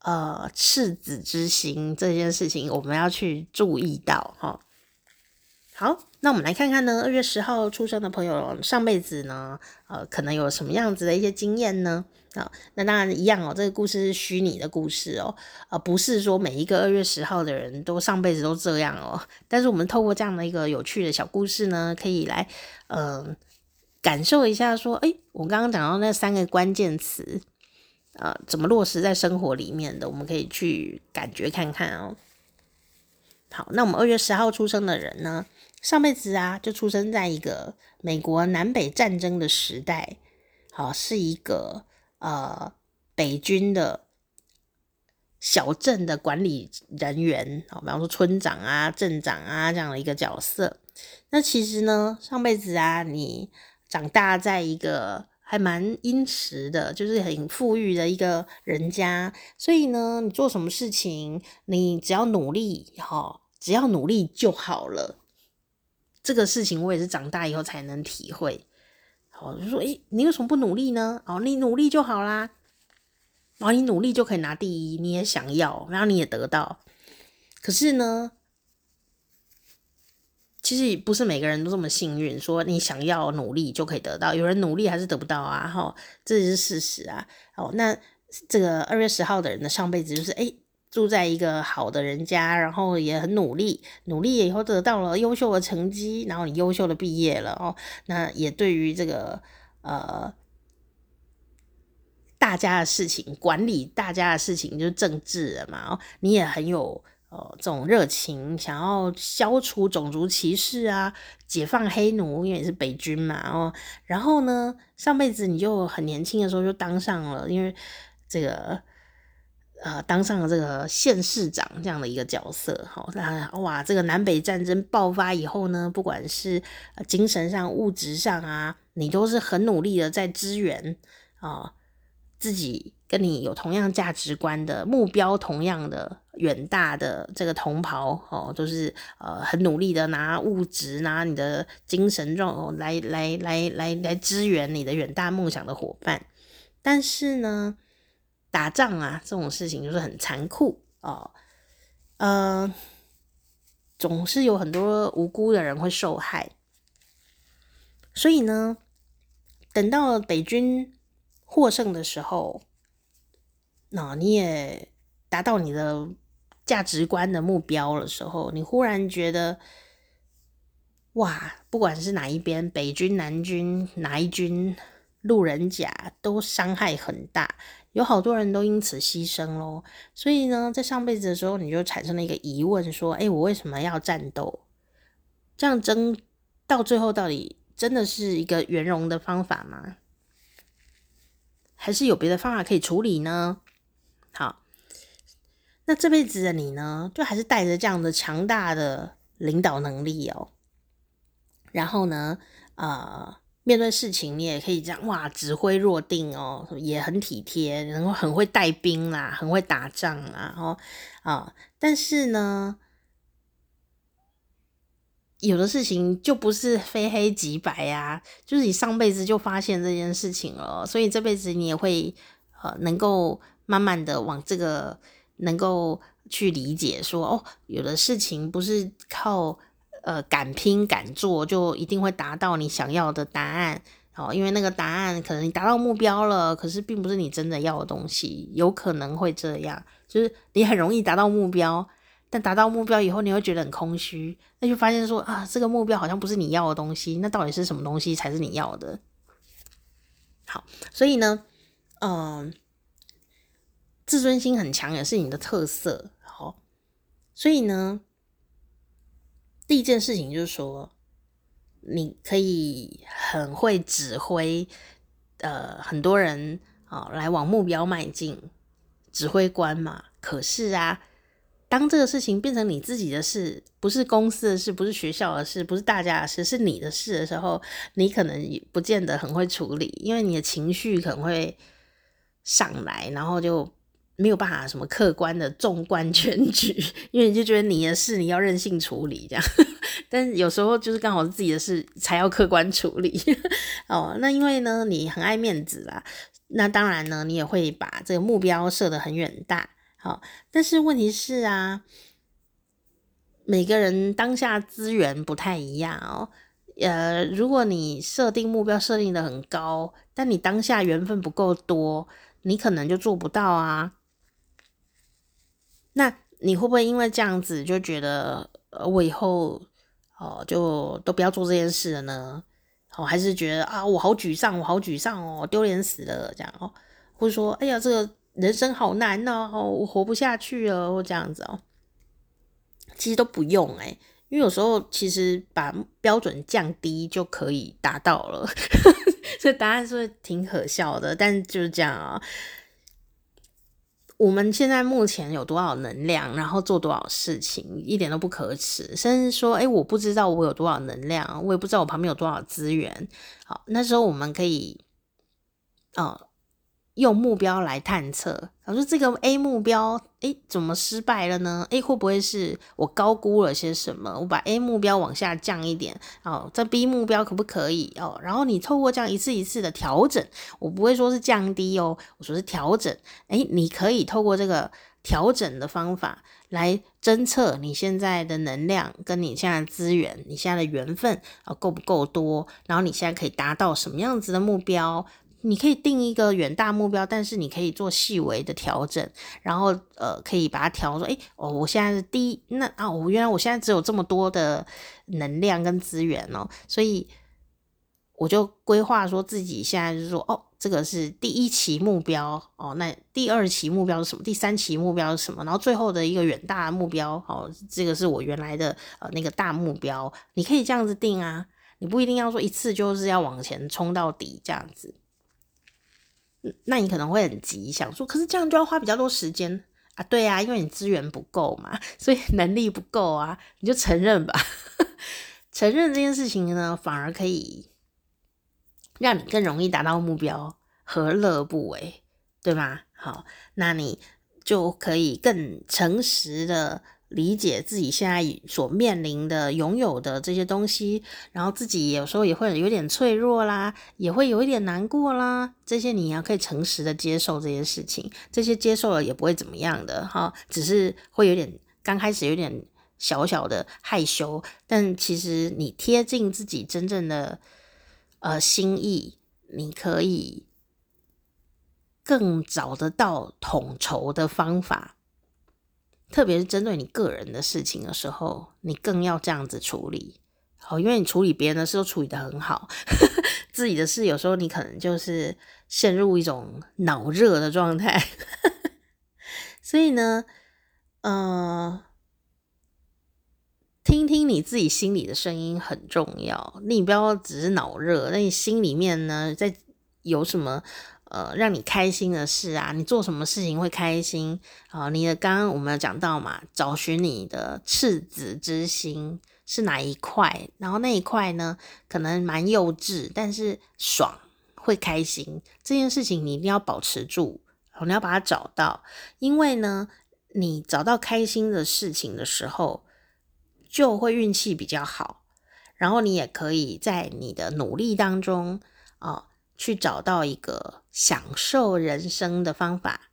呃赤子之心，这件事情我们要去注意到哈。好，那我们来看看呢，二月十号出生的朋友上辈子呢，呃，可能有什么样子的一些经验呢？啊，那当然一样哦，这个故事是虚拟的故事哦，呃，不是说每一个二月十号的人都上辈子都这样哦。但是我们透过这样的一个有趣的小故事呢，可以来呃感受一下，说，诶，我刚刚讲到那三个关键词，呃，怎么落实在生活里面的，我们可以去感觉看看哦。好，那我们二月十号出生的人呢？上辈子啊，就出生在一个美国南北战争的时代，好，是一个呃北军的小镇的管理人员，好，比方说村长啊、镇长啊这样的一个角色。那其实呢，上辈子啊，你长大在一个还蛮殷实的，就是很富裕的一个人家，所以呢，你做什么事情，你只要努力，哈，只要努力就好了。这个事情我也是长大以后才能体会。哦，就说，诶，你为什么不努力呢？哦，你努力就好啦。哦，你努力就可以拿第一，你也想要，然后你也得到。可是呢，其实不是每个人都这么幸运，说你想要努力就可以得到。有人努力还是得不到啊，哈，这是事实啊。哦，那这个二月十号的人的上辈子就是，诶。住在一个好的人家，然后也很努力，努力以后得到了优秀的成绩，然后你优秀的毕业了哦。那也对于这个呃大家的事情，管理大家的事情就是政治了嘛哦，你也很有呃这种热情，想要消除种族歧视啊，解放黑奴，因为你是北军嘛哦。然后呢，上辈子你就很年轻的时候就当上了，因为这个。呃，当上了这个县市长这样的一个角色，好，那哇，这个南北战争爆发以后呢，不管是精神上、物质上啊，你都是很努力的在支援啊、自己跟你有同样价值观的目标，同样的远大的这个同袍哦，都是呃很努力的拿物质、拿你的精神状来来来来来支援你的远大梦想的伙伴，但是呢。打仗啊，这种事情就是很残酷哦，呃，总是有很多无辜的人会受害，所以呢，等到北军获胜的时候，那、你也达到你的价值观的目标的时候，你忽然觉得，哇，不管是哪一边，北军、南军，哪一军，路人甲都伤害很大。有好多人都因此牺牲咯，所以呢，在上辈子的时候，你就产生了一个疑问，说：诶，我为什么要战斗？这样争到最后，到底真的是一个圆融的方法吗？还是有别的方法可以处理呢？好，那这辈子的你呢，就还是带着这样的强大的领导能力哦。然后呢，呃。面对事情，你也可以这样哇，指挥若定哦，也很体贴，然后很会带兵啦，很会打仗啦，然后啊，但是呢，有的事情就不是非黑即白呀，就是你上辈子就发现这件事情了，所以这辈子你也会呃，能够慢慢的往这个能够去理解说，哦，有的事情不是靠。呃，敢拼敢做，就一定会达到你想要的答案。哦，因为那个答案可能你达到目标了，可是并不是你真的要的东西，有可能会这样。就是你很容易达到目标，但达到目标以后，你会觉得很空虚，那就发现说啊，这个目标好像不是你要的东西。那到底是什么东西才是你要的？好，所以呢，嗯、自尊心很强也是你的特色。好，所以呢。第一件事情就是说，你可以很会指挥，呃，很多人啊、哦、来往目标迈进，指挥官嘛。可是啊，当这个事情变成你自己的事，不是公司的事，不是学校的事，不是大家的事，是你的事的时候，你可能也不见得很会处理，因为你的情绪可能会上来，然后就。没有办法什么客观的纵观全局，<laughs> 因为你就觉得你的事你要任性处理这样，<laughs> 但有时候就是刚好是自己的事才要客观处理 <laughs> 哦。那因为呢，你很爱面子啦，那当然呢，你也会把这个目标设得很远大。好，但是问题是啊，每个人当下资源不太一样哦。呃，如果你设定目标设定得很高，但你当下缘分不够多，你可能就做不到啊。那你会不会因为这样子就觉得，呃，我以后哦就都不要做这件事了呢？哦，还是觉得啊，我好沮丧，我好沮丧哦，丢脸死了这样哦，或者说，哎呀，这个人生好难哦，我活不下去了，或这样子哦，其实都不用诶，因为有时候其实把标准降低就可以达到了，<laughs> 这答案是挺可笑的？但就是这样啊。我们现在目前有多少能量，然后做多少事情，一点都不可耻。甚至说，诶，我不知道我有多少能量，我也不知道我旁边有多少资源。好，那时候我们可以，哦。用目标来探测，我说这个 A 目标，诶，怎么失败了呢？诶，会不会是我高估了些什么？我把 A 目标往下降一点，哦，这 B 目标可不可以？哦，然后你透过这样一次一次的调整，我不会说是降低哦，我说是调整。诶，你可以透过这个调整的方法来侦测你现在的能量跟你现在的资源，你现在的缘分啊够不够多？然后你现在可以达到什么样子的目标？你可以定一个远大目标，但是你可以做细微的调整，然后呃，可以把它调说，诶，哦，我现在是第一，那啊，我原来我现在只有这么多的能量跟资源哦，所以我就规划说自己现在就是说，哦，这个是第一期目标哦，那第二期目标是什么？第三期目标是什么？然后最后的一个远大的目标，哦，这个是我原来的呃那个大目标，你可以这样子定啊，你不一定要说一次就是要往前冲到底这样子。那你可能会很急，想说，可是这样就要花比较多时间啊。对啊，因为你资源不够嘛，所以能力不够啊，你就承认吧。<laughs> 承认这件事情呢，反而可以让你更容易达到目标，何乐不为？对吗？好，那你就可以更诚实的。理解自己现在所面临的、拥有的这些东西，然后自己有时候也会有点脆弱啦，也会有一点难过啦。这些你要可以诚实的接受这些事情，这些接受了也不会怎么样的哈，只是会有点刚开始有点小小的害羞，但其实你贴近自己真正的呃心意，你可以更找得到统筹的方法。特别是针对你个人的事情的时候，你更要这样子处理。好，因为你处理别人的事都处理得很好，<laughs> 自己的事有时候你可能就是陷入一种脑热的状态。<laughs> 所以呢，呃，听听你自己心里的声音很重要。你不要只是脑热，那你心里面呢，在有什么？呃，让你开心的事啊，你做什么事情会开心啊？你的刚刚我们有讲到嘛，找寻你的赤子之心是哪一块？然后那一块呢，可能蛮幼稚，但是爽，会开心。这件事情你一定要保持住，你要把它找到，因为呢，你找到开心的事情的时候，就会运气比较好，然后你也可以在你的努力当中啊。去找到一个享受人生的方法，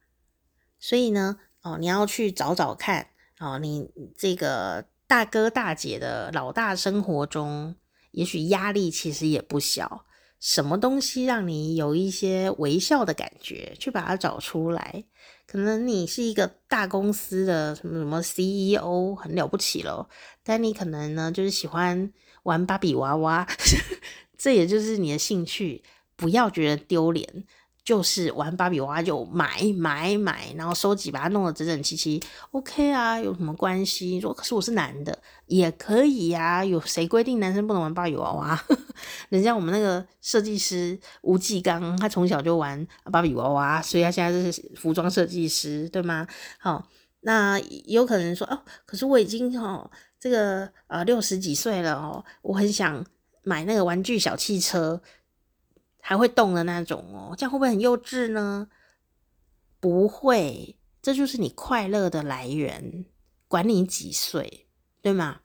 所以呢，哦，你要去找找看，哦，你这个大哥大姐的老大生活中，也许压力其实也不小。什么东西让你有一些微笑的感觉？去把它找出来。可能你是一个大公司的什么什么 CEO，很了不起咯，但你可能呢，就是喜欢玩芭比娃娃，<laughs> 这也就是你的兴趣。不要觉得丢脸，就是玩芭比娃娃就买买买，然后收集把它弄得整整齐齐，OK 啊，有什么关系？说可是我是男的也可以呀，啊，有谁规定男生不能玩芭比娃娃？<laughs> 人家我们那个设计师吴继刚，他从小就玩芭比娃娃，所以他现在是服装设计师，对吗？好，那有可能说哦，可是我已经哦，这个呃六十几岁了哦，我很想买那个玩具小汽车。还会动的那种哦，这样会不会很幼稚呢？不会，这就是你快乐的来源。管你几岁，对吗？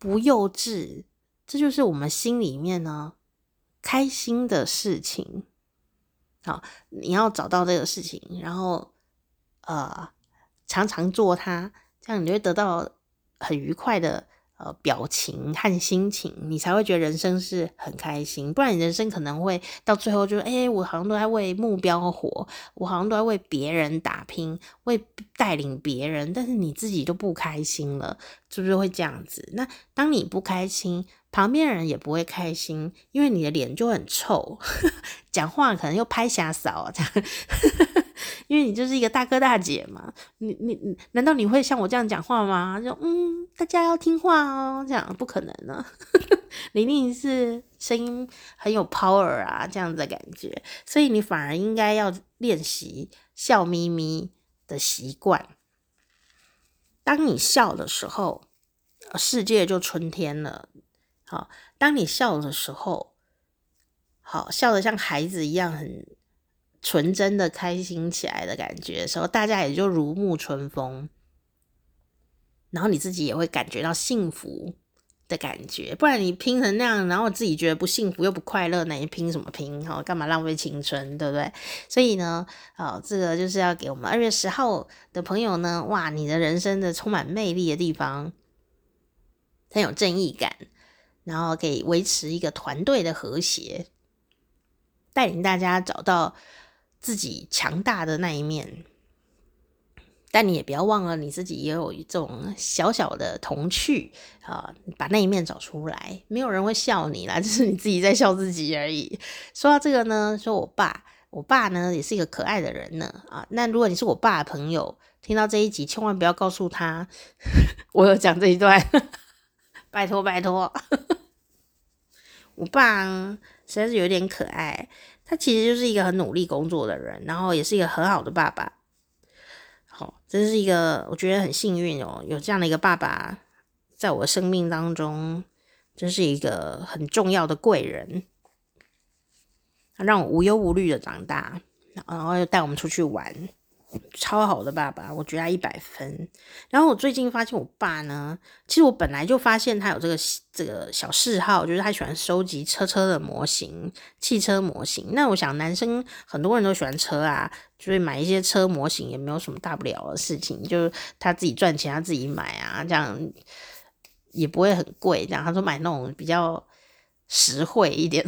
不幼稚，这就是我们心里面呢开心的事情。好，你要找到这个事情，然后呃，常常做它，这样你就会得到很愉快的。呃，表情和心情，你才会觉得人生是很开心。不然，你人生可能会到最后就，哎、我好像都在为目标活，我好像都在为别人打拼，为带领别人，但是你自己就不开心了，是不是会这样子？那当你不开心，旁边人也不会开心，因为你的脸就很臭，<laughs> 讲话可能又拍瞎扫这样。因为你就是一个大哥大姐嘛。你你你，难道你会像我这样讲话吗？就嗯，大家要听话哦，这样不可能呢。<laughs> 你一定是声音很有 power 啊，这样子的感觉，所以你反而应该要练习笑眯眯的习惯。当你笑的时候，世界就春天了。好，当你笑的时候，好，笑得像孩子一样很纯真的开心起来的感觉的时候，大家也就如沐春风，然后你自己也会感觉到幸福的感觉。不然你拼成那样，然后自己觉得不幸福又不快乐，那你拼什么拼？哈，干嘛浪费青春，对不对？所以呢，好，这个就是要给我们二月十号的朋友呢，哇，你的人生的充满魅力的地方，很有正义感，然后可以维持一个团队的和谐，带领大家找到。自己强大的那一面，但你也不要忘了，你自己也有一种小小的童趣啊，把那一面找出来。没有人会笑你啦，<laughs> 就是你自己在笑自己而已。说到这个呢，说我爸，我爸呢也是一个可爱的人呢啊。那如果你是我爸的朋友，听到这一集，千万不要告诉他 <laughs> 我有讲这一段，拜 <laughs> 托拜托。我爸实在是有点可爱。他其实就是一个很努力工作的人，然后也是一个很好的爸爸。好，这是一个我觉得很幸运哦，有这样的一个爸爸在我生命当中，真是一个很重要的贵人，让我无忧无虑的长大，然后又带我们出去玩。超好的爸爸，我觉得他一百分。然后我最近发现我爸呢，其实我本来就发现他有这个这个小嗜好，就是他喜欢收集车车的模型、汽车模型。那我想男生很多人都喜欢车啊，所以买一些车模型也没有什么大不了的事情，就是他自己赚钱，他自己买啊，这样也不会很贵。这样他说买那种比较实惠一点。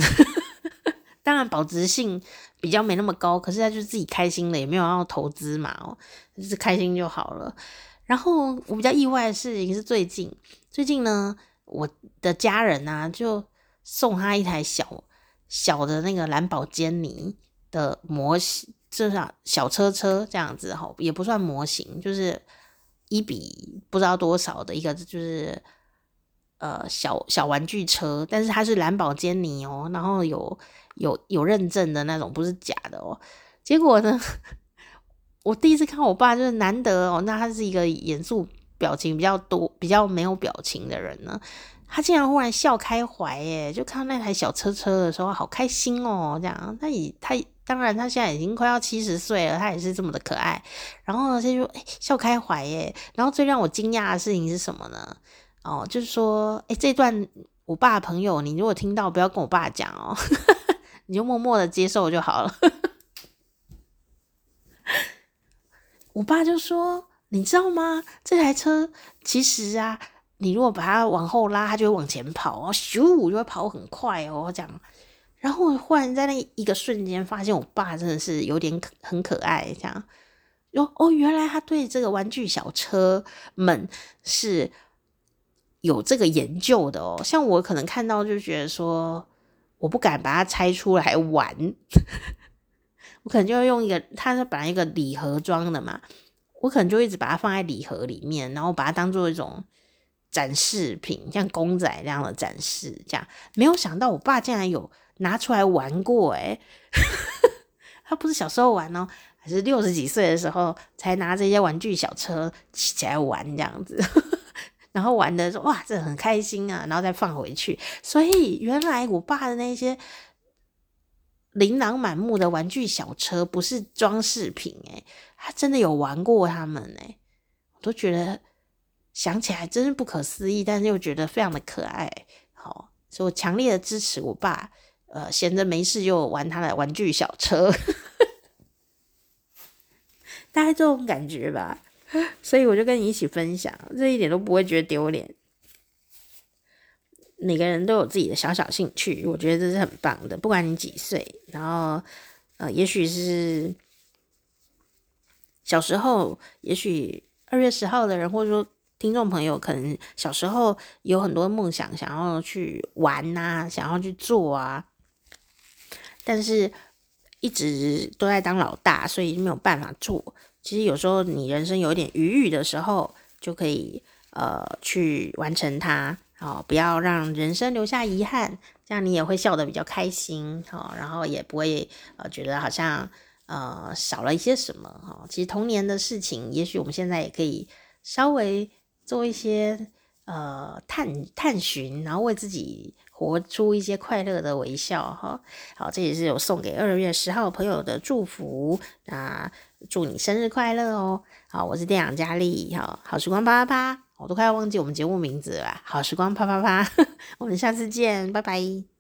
当然，保值性比较没那么高，可是他就是自己开心了，也没有要投资嘛，哦，就是开心就好了。然后我比较意外的事情是最近，最近呢，我的家人啊就送他一台小小的那个蓝宝坚尼的模型，就是小车车这样子哈，也不算模型，就是一比不知道多少的一个就是呃小小玩具车，但是它是蓝宝坚尼哦，然后有。有有认证的那种，不是假的哦。结果呢，我第一次看我爸，就是难得哦。那他是一个严肃、表情比较多、比较没有表情的人呢。他竟然忽然笑开怀耶！就看到那台小车车的时候，好开心哦。这样，他也他当然他现在已经快要七十岁了，他也是这么的可爱。然后，他就哎笑开怀耶。然后最让我惊讶的事情是什么呢？哦，就是说，哎，这段我爸朋友，你如果听到，不要跟我爸讲哦。你就默默的接受就好了。<laughs> 我爸就说：“你知道吗？这台车其实啊，你如果把它往后拉，它就会往前跑哦，咻就会跑很快哦。”这样，然后我忽然在那一个瞬间，发现我爸真的是有点可很可爱。这样，哟哦，原来他对这个玩具小车们是有这个研究的哦。像我可能看到就觉得说。我不敢把它拆出来玩，<laughs> 我可能就会用一个，它是本来一个礼盒装的嘛，我可能就一直把它放在礼盒里面，然后把它当做一种展示品，像公仔那样的展示，这样。没有想到我爸竟然有拿出来玩过，<laughs> 诶他不是小时候玩哦，还是六十几岁的时候才拿这些玩具小车骑起来玩这样子。然后玩的说哇，这很开心啊，然后再放回去。所以原来我爸的那些琳琅满目的玩具小车不是装饰品诶，他真的有玩过他们诶，我都觉得想起来真是不可思议，但是又觉得非常的可爱。好，所以我强烈的支持我爸，呃，闲着没事就玩他的玩具小车，<laughs> 大概这种感觉吧。<laughs> 所以我就跟你一起分享，这一点都不会觉得丢脸。每个人都有自己的小小兴趣，我觉得这是很棒的。不管你几岁，然后呃，也许是小时候，也许二月十号的人，或者说听众朋友，可能小时候有很多梦想，想要去玩呐、啊，想要去做啊，但是。一直都在当老大，所以没有办法做。其实有时候你人生有一点余裕的时候，就可以呃去完成它，哦，不要让人生留下遗憾，这样你也会笑得比较开心，哦，然后也不会呃觉得好像呃少了一些什么，哈。其实童年的事情，也许我们现在也可以稍微做一些呃探探寻，然后为自己。活出一些快乐的微笑哈，好，这也是有送给二月十号朋友的祝福，那祝你生日快乐哦！好，我是店长佳丽，好，好时光啪啪啪，我都快要忘记我们节目名字了，好时光啪啪啪，<laughs> 我们下次见，拜拜。